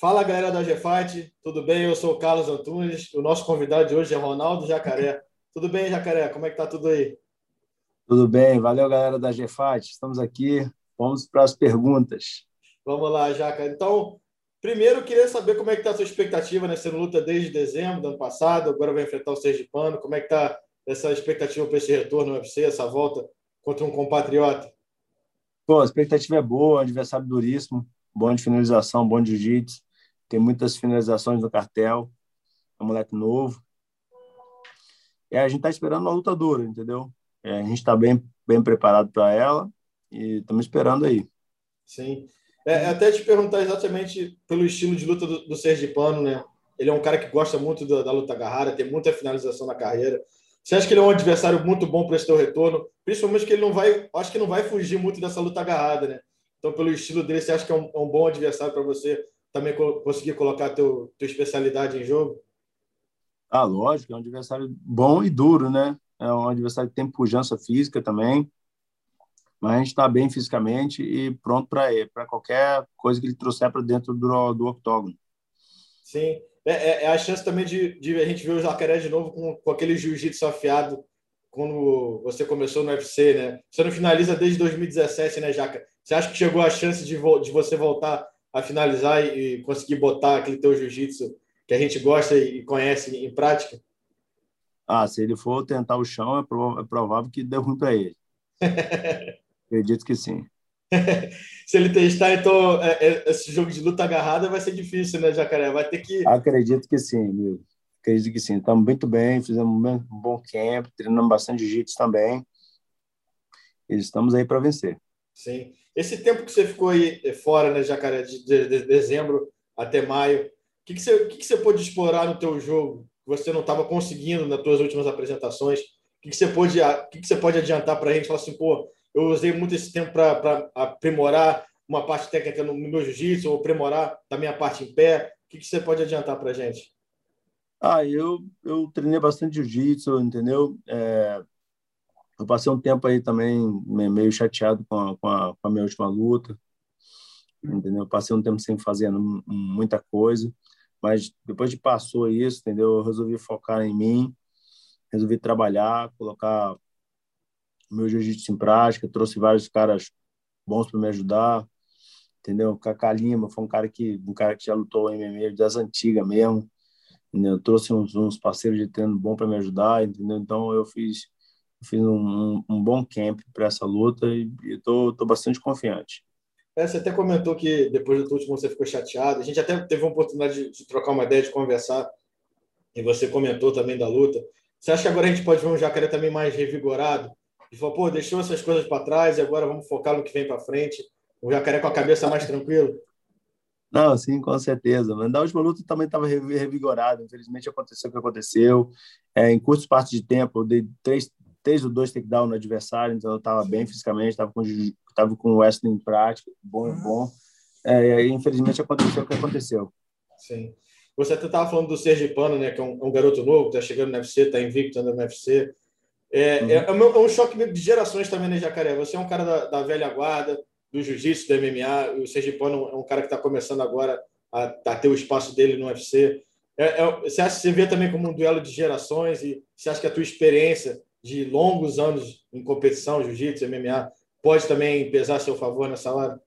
Fala galera da GFight, tudo bem? Eu sou o Carlos Antunes. O nosso convidado de hoje é Ronaldo Jacaré. Tudo bem, Jacaré? Como é que tá tudo aí? Tudo bem, valeu galera da GFight. Estamos aqui, vamos para as perguntas. Vamos lá, Jaca. Então, primeiro eu queria saber como é que tá a sua expectativa, né? Você luta desde dezembro do ano passado, agora vai enfrentar o Sergipano. Como é que tá essa expectativa para esse retorno no UFC, essa volta contra um compatriota? Pô, a expectativa é boa, adversário duríssimo, bom de finalização, bom de jiu-jitsu, tem muitas finalizações no cartel, é um moleque novo. É, a gente está esperando uma luta dura, entendeu? É, a gente está bem, bem preparado para ela e estamos esperando aí. Sim. É, é, até te perguntar exatamente pelo estilo de luta do, do Sergipano, né? Ele é um cara que gosta muito da, da luta agarrada, tem muita finalização na carreira. Você acha que ele é um adversário muito bom para esse teu retorno? Principalmente que ele não vai, acho que não vai fugir muito dessa luta agarrada, né? Então, pelo estilo dele, você acha que é um, é um bom adversário para você também conseguir colocar teu tua especialidade em jogo? Ah, lógico, é um adversário bom e duro, né? É um adversário que tem pujança física também, mas a gente está bem fisicamente e pronto para qualquer coisa que ele trouxer para dentro do, do octógono. Sim, é, é, é, a chance também de, de, a gente ver o Jacaré de novo com, com aquele jiu-jitsu afiado quando você começou no UFC, né? Você não finaliza desde 2017, né, Jaca? Você acha que chegou a chance de, de você voltar a finalizar e, e conseguir botar aquele teu jiu-jitsu que a gente gosta e conhece em prática? Ah, se ele for tentar o chão, é, prov é provável que dê ruim para ele. Acredito que sim. Se ele testar, então, é, é, esse jogo de luta agarrada vai ser difícil, né, Jacaré? Vai ter que. Acredito que sim, amigo. Acredito que sim. Estamos muito bem, fizemos um bom camp, treinamos bastante jiu-jitsu também. E estamos aí para vencer. Sim. Esse tempo que você ficou aí eh, fora, né, Jacaré, de, de, de dezembro até maio, o que, que, você, que, que você pôde explorar no teu jogo que você não estava conseguindo nas tuas últimas apresentações? O que, que, você, pode, que, que você pode adiantar para a gente? Falar assim, pô, eu usei muito esse tempo para aprimorar uma parte técnica no meu jiu-jitsu, ou aprimorar da minha parte em pé. O que, que você pode adiantar para a gente? Ah, eu, eu treinei bastante jiu-jitsu, entendeu? É, eu passei um tempo aí também meio chateado com a, com a, com a minha última luta, entendeu? passei um tempo sem fazer muita coisa, mas depois de passou isso, entendeu? Eu resolvi focar em mim, resolvi trabalhar, colocar meu jiu-jitsu em prática, trouxe vários caras bons para me ajudar, entendeu? Cacá Lima foi um cara que um cara que já lutou MMA das antigas mesmo, entendeu? trouxe uns, uns parceiros de treino bom para me ajudar, entendeu? Então eu fiz fiz um, um bom camp para essa luta e estou bastante confiante. É, você até comentou que depois do último você ficou chateado. A gente até teve a oportunidade de, de trocar uma ideia, de conversar, e você comentou também da luta. Você acha que agora a gente pode ver um jacaré também mais revigorado? E falou, pô, deixou essas coisas para trás e agora vamos focar no que vem para frente. O jacaré com a cabeça mais tranquilo. Não, sim, com certeza. Mas da última luta também estava revigorado. Infelizmente aconteceu o que aconteceu. É, em curto espaço de tempo, eu dei três, três ou dois takedown no adversário, então eu estava bem fisicamente, estava com, tava com o wrestling em prática, bom, bom. É, e infelizmente aconteceu o que aconteceu. Sim. Você até estava falando do Sergipano, né, que é um, um garoto novo, está chegando no UFC, está invicto no UFC. É, uhum. é, é, um choque de gerações também, né, Jacaré? Você é um cara da, da velha guarda, do jiu-jitsu, do MMA, o Sergipano é um cara que está começando agora a, a, ter o espaço dele no UFC. É, é, você acha você vê também como um duelo de gerações e você acha que a tua experiência de longos anos em competição, jiu-jitsu, MMA, pode também pesar a seu favor nessa hora?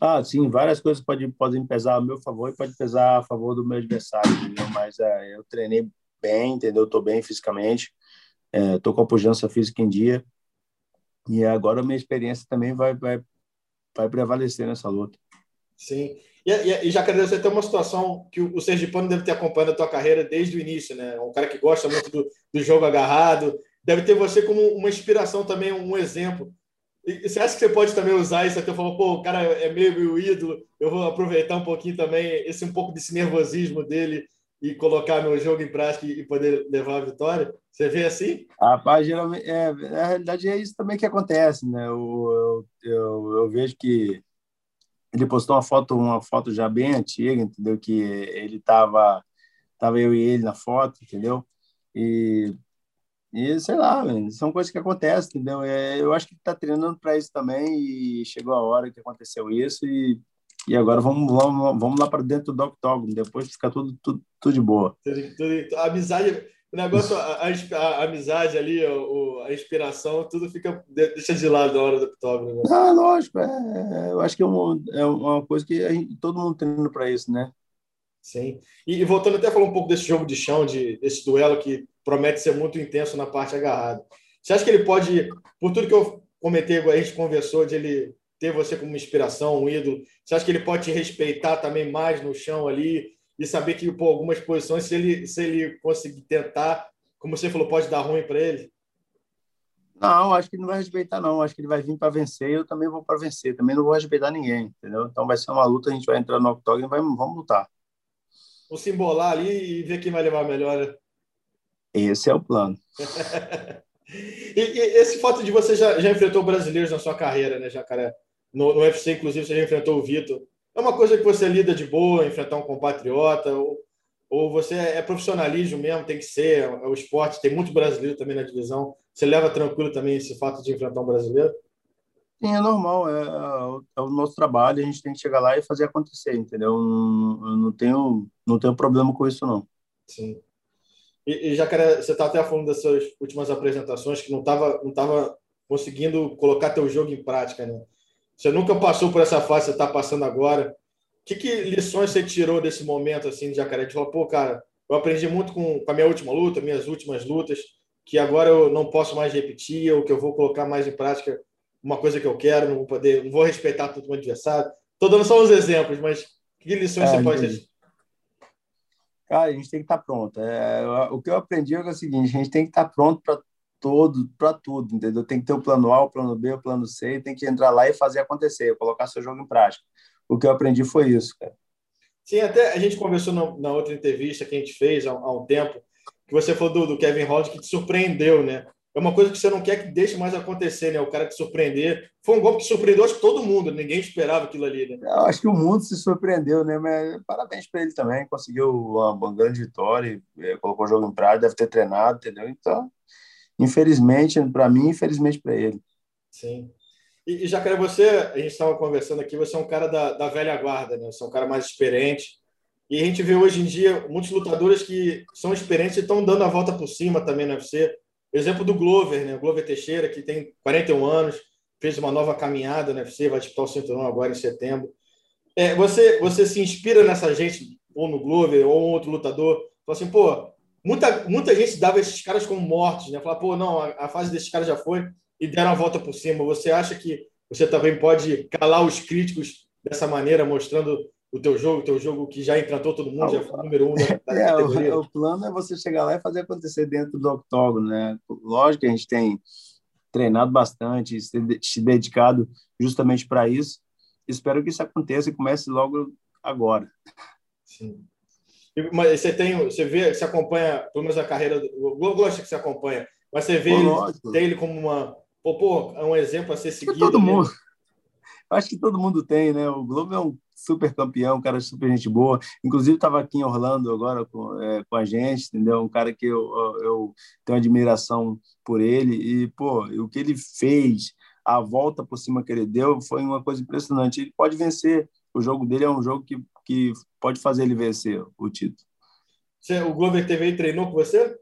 Ah, sim, várias coisas podem, podem pesar a meu favor e pode pesar a favor do meu adversário, entendeu? Mas é, eu treinei bem, entendeu? Estou bem fisicamente, estou é, com a pujança física em dia e agora a minha experiência também vai, vai, vai prevalecer nessa luta. Sim. E, e, e quer você tem uma situação que o Sergipano deve ter acompanhado a tua carreira desde o início, né? Um cara que gosta muito do, do jogo agarrado, deve ter você como uma inspiração também, um exemplo. E você acha que você pode também usar isso até falar, pô, o cara é meio meu ídolo, eu vou aproveitar um pouquinho também esse um pouco desse nervosismo dele e colocar meu jogo em prática e poder levar a vitória? Você vê assim? Rapaz, geralmente, é, na realidade é isso também que acontece, né? Eu, eu, eu, vejo que ele postou uma foto, uma foto já bem antiga, entendeu? Que ele tava, tava eu e ele na foto, entendeu? E E sei lá, são coisas que acontecem, entendeu? É, eu acho que está treinando para isso também e chegou a hora que aconteceu isso e, e agora vamos, vamos, vamos lá para dentro do octógono, depois fica tudo, tudo, tudo de boa. A amizade, o negócio, a, a, a amizade ali, a, a, inspiração, tudo fica deixa de lado na hora do octógono. Né? Ah, lógico, é, eu acho que é uma, é uma coisa que gente, todo mundo treina para isso, né? Sim. E, e, voltando até a falar um pouco desse jogo de chão, de, desse duelo que promete ser muito intenso na parte agarrada. Você acha que ele pode, por tudo que eu comentei, a gente conversou de ele ter você como inspiração, um ídolo, você acha que ele pode te respeitar também mais no chão ali e saber que, por algumas posições, se ele, se ele conseguir tentar, como você falou, pode dar ruim para ele? Não, acho que não vai respeitar, não. Acho que ele vai vir para vencer eu também vou para vencer. Também não vou respeitar ninguém, entendeu? Então vai ser uma luta, a gente vai entrar no octógono e vai, vamos lutar. Vamos se embolar ali e ver quem vai levar melhor. Né? Esse é o plano. e, e, esse fato de você já, já enfrentou brasileiros na sua carreira, né, Jacaré? No, no UFC, inclusive, você já enfrentou o Vitor. É uma coisa que você lida de boa, enfrentar um compatriota? Ou, ou você é profissionalismo mesmo, tem que ser, é o esporte, tem muito brasileiro também na divisão. Você leva tranquilo também esse fato de enfrentar um brasileiro? Sim, é normal, é, é, o nosso trabalho, a gente tem que chegar lá e fazer acontecer, entendeu? Não, eu não tenho, não tenho problema com isso, não. Sim. E, e já que você está até falando das suas últimas apresentações, que não estava não tava conseguindo colocar teu jogo em prática, né? Você nunca passou por essa fase, você está passando agora. Que, que lições você tirou desse momento, assim, de Jacaré? Falar, pô, cara, eu aprendi muito com, com a minha última luta, minhas últimas lutas, que agora eu não posso mais repetir, ou que eu vou colocar mais em prática uma coisa que eu quero, não vou poder, não vou respeitar todo o meu adversário. Estou dando só uns exemplos, mas que lições é, você pode ter? Cara, a gente tem que estar tá pronto. É, o que eu aprendi é o seguinte: a gente tem que estar tá pronto para todo, para tudo, entendeu? Tem que ter o plano A, o plano B, o plano C, tem que entrar lá e fazer acontecer, colocar seu jogo em prática. O que eu aprendi foi isso, cara. Sim, até a gente conversou na, na outra entrevista que a gente fez há, há um tempo, que você falou do, do Kevin Holland que te surpreendeu, né? É uma coisa que você não quer que deixe mais acontecer, né? O cara te surpreender. Foi um golpe que surpreendeu acho que todo mundo, ninguém esperava aquilo ali, né? Eu acho que o mundo se surpreendeu, né? Mas parabéns para ele também, conseguiu uma, uma grande vitória, eh, colocou o jogo em prática, deve ter treinado, entendeu? Então, infelizmente para mim, infelizmente para ele. Sim. E, e Jacaré, você, a gente estava conversando aqui, você é um cara da, da velha guarda, né? Você é um cara mais experiente. E a gente vê hoje em dia muitos lutadores que são experientes e estão dando a volta por cima também no UFC. O exemplo do Glover, né? O Glover Teixeira, que tem 41 anos, fez uma nova caminhada no UFC, vai disputar o cinturão agora em setembro. É, você, você se inspira nessa gente, ou no Glover, ou outro lutador, fala assim, pô, muita, muita gente dava esses caras como mortos, né? Fala, pô, não, a, a fase desses caras já foi e deram a volta por cima. Você acha que você também pode calar os críticos dessa maneira, mostrando o teu jogo, o teu jogo que já encantou todo mundo, já foi o número um da, da é, o, o, plano é você chegar lá e fazer acontecer dentro do octógono, né? Lógico que a gente tem treinado bastante, se dedicado justamente para isso. Espero que isso aconteça e comece logo agora. Sim. Mas você tem, você vê, você acompanha, pelo menos a carreira, eu gosto que você acompanha, mas você vê ele, tem ele como uma, pô, pô, é um exemplo a ser seguido. Todo mundo. Acho que todo mundo tem, né? O Globo é um super campeão, um cara super gente boa. Inclusive, estava aqui em Orlando agora com, é, com a gente, entendeu? Um cara que eu, eu tenho admiração por ele. E, pô, o que ele fez, a volta por cima que ele deu, foi uma coisa impressionante. Ele pode vencer. O jogo dele é um jogo que, que pode fazer ele vencer o título. Você, o Glover TV treinou com você?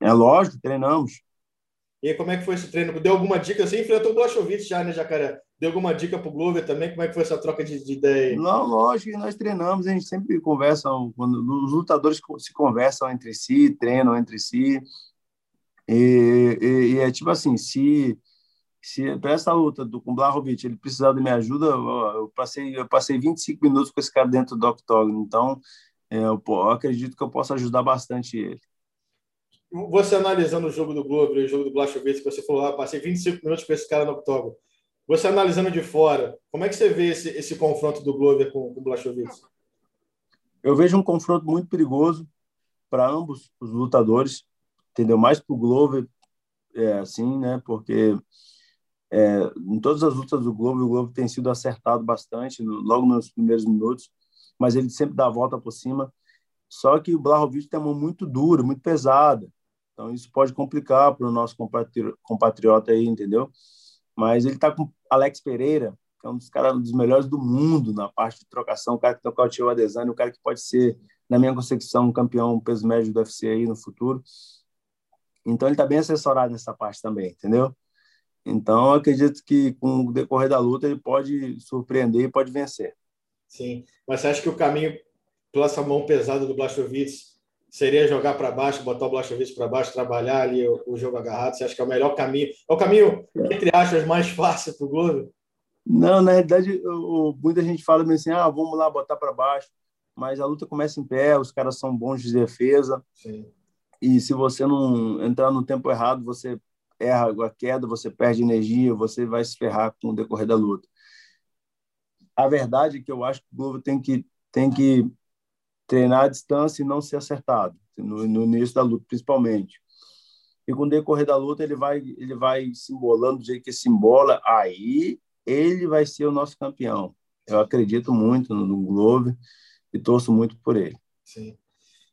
É lógico, treinamos. E como é que foi esse treino? Deu alguma dica? Você enfrentou o Blachowicz já, né, Jacaré? Deu alguma dica para o Glover também? Como é que foi essa troca de, de ideia? Não, lógico nós treinamos, a gente sempre conversa, quando os lutadores se conversam entre si, treinam entre si. E, e, e é tipo assim, se se para essa luta do, com o Blachowicz ele precisar de minha ajuda, eu passei eu passei 25 minutos com esse cara dentro do octógono, então é, eu, eu acredito que eu posso ajudar bastante ele você analisando o jogo do Globo e o jogo do Blachowicz, que você falou, ah, passei 25 minutos com esse cara no octógono. Você analisando de fora, como é que você vê esse, esse confronto do Glover com, com o Blachowicz? Eu vejo um confronto muito perigoso para ambos os lutadores, entendeu? Mais para o Glover, é assim, né? Porque é, em todas as lutas do Globo, o Globo tem sido acertado bastante, logo nos primeiros minutos, mas ele sempre dá a volta por cima. Só que o Blachowicz tem uma mão muito dura, muito pesada. Então, isso pode complicar para o nosso compatriota aí, entendeu? Mas ele está com Alex Pereira, que é um dos caras um dos melhores do mundo na parte de trocação, o cara que nocauteou a Adesanya, o cara que pode ser, na minha concepção, um campeão peso médio do UFC aí no futuro. Então, ele está bem assessorado nessa parte também, entendeu? Então, acredito que com o decorrer da luta ele pode surpreender e pode vencer. Sim, mas você acha que o caminho pela essa mão pesada do Blachowicz seria jogar para baixo, botar o Blachowicz para baixo, trabalhar ali o, o, jogo agarrado? Você acha que é o melhor caminho? É o caminho, entre aspas, mais fácil para o Glover? Não, na realidade, o, muita gente fala assim, ah, vamos lá botar para baixo, mas a luta começa em pé, os caras são bons de defesa. Sim. E se você não entrar no tempo errado, você erra a queda, você perde energia, você vai se ferrar com o decorrer da luta. A verdade é que eu acho que o Glover tem que, tem que treinar à distância e não ser acertado, no, no início da luta, principalmente. E com o decorrer da luta, ele vai, ele vai se embolando do jeito que se embola, aí ele vai ser o nosso campeão. Eu acredito muito no, no Glover e torço muito por ele. Sim.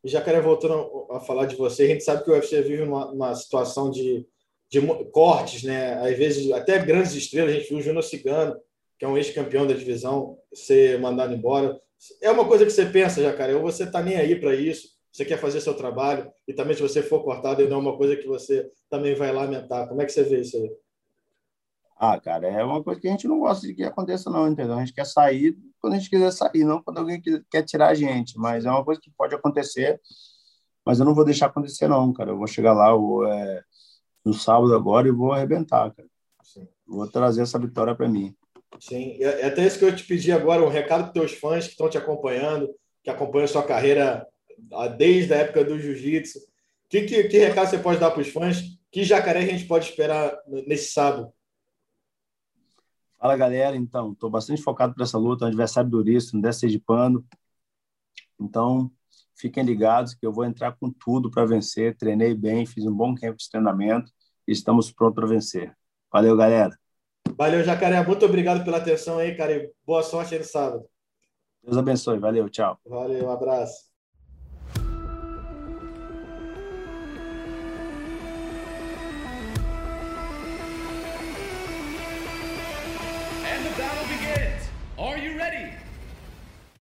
E Jacaré, voltando a falar de você, a gente sabe que o UFC vive uma, uma situação de, de cortes, né? Às vezes, até grandes estrelas, a gente viu o Júnior Cigano, que é um ex-campeão da divisão, ser mandado embora. É uma coisa que você pensa, Jacaré, ou você está nem aí para isso, você quer fazer seu trabalho, e também se você for cortado, não é uma coisa que você também vai lamentar. Como é que você vê isso aí? Ah, cara, é uma coisa que a gente não gosta de que aconteça, não, entendeu? A gente quer sair quando a gente quiser sair, não quando alguém quer tirar a gente. Mas é uma coisa que pode acontecer, mas eu não vou deixar acontecer, não, cara. Eu vou chegar lá vou, é, no sábado agora e vou arrebentar, cara. Sim. Vou trazer essa vitória para mim. Sim, é até isso que eu te pedi agora, um recado para teus fãs que estão te acompanhando, que acompanham a sua carreira desde a época do jiu-jitsu. Que, que, que recado você pode dar para os fãs? Que jacaré a gente pode esperar nesse sábado? Fala, galera. Então, estou bastante focado para essa luta, um adversário duríssimo, dessa de pano. Então, fiquem ligados que eu vou entrar com tudo para vencer. Treinei bem, fiz um bom campo de treinamento e estamos prontos para vencer. Valeu, galera. Valeu, Jacaré. Muito obrigado pela atenção aí, cara. E boa sorte aí no sábado. Deus abençoe. Valeu, tchau. Valeu, um abraço. And the battle begins. Are you ready?